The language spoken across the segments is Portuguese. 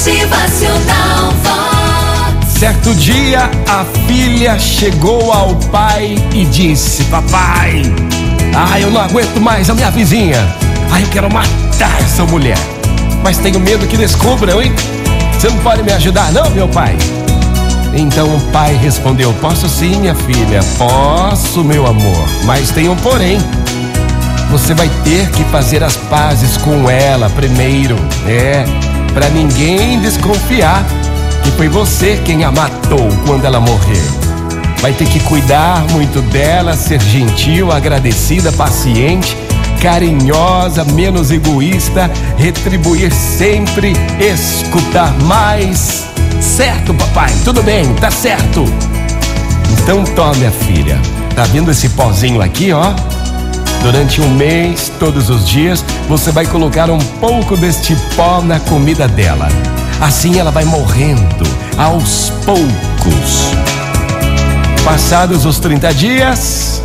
Motivacional Vox. Certo dia, a filha chegou ao pai e disse: Papai, ah, eu não aguento mais a minha vizinha. Ah, eu quero matar essa mulher. Mas tenho medo que descubram, hein? Você não pode me ajudar, não, meu pai? Então o pai respondeu: Posso sim, minha filha, posso, meu amor, mas tem um porém. Você vai ter que fazer as pazes com ela primeiro, é, para ninguém desconfiar que foi você quem a matou quando ela morrer. Vai ter que cuidar muito dela, ser gentil, agradecida, paciente, carinhosa, menos egoísta, retribuir sempre, escutar mais. Certo, papai, tudo bem, tá certo. Então tome a filha. Tá vendo esse pozinho aqui, ó? Durante um mês, todos os dias, você vai colocar um pouco deste pó na comida dela. Assim ela vai morrendo aos poucos. Passados os 30 dias,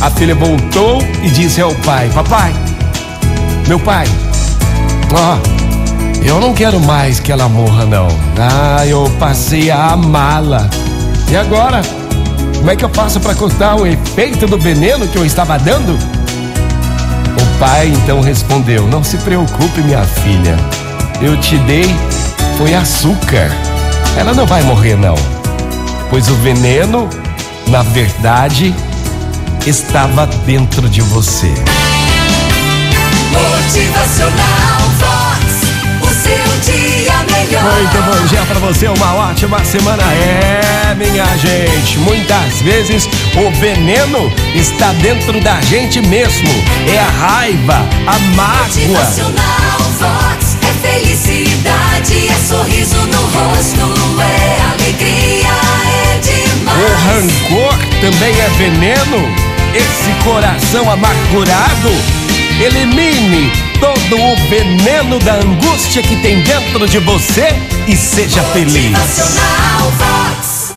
a filha voltou e disse ao pai: Papai, meu pai, ó, eu não quero mais que ela morra, não. Ah, eu passei a amá-la. E agora? Como é que eu faço para cortar o efeito do veneno que eu estava dando? O pai então respondeu: Não se preocupe, minha filha. Eu te dei foi açúcar. Ela não vai morrer, não. Pois o veneno, na verdade, estava dentro de você. Motivacional Vox. O seu dia melhor. Muito bom dia pra você, uma ótima semana. É, minha gente, muitas vezes o veneno está dentro da gente mesmo. É a raiva, a mágoa. Vox. É felicidade, é sorriso no rosto, é alegria, é O demais. rancor também é veneno. Esse coração amargurado, elimine todo o veneno da angústia que tem dentro de você e seja feliz.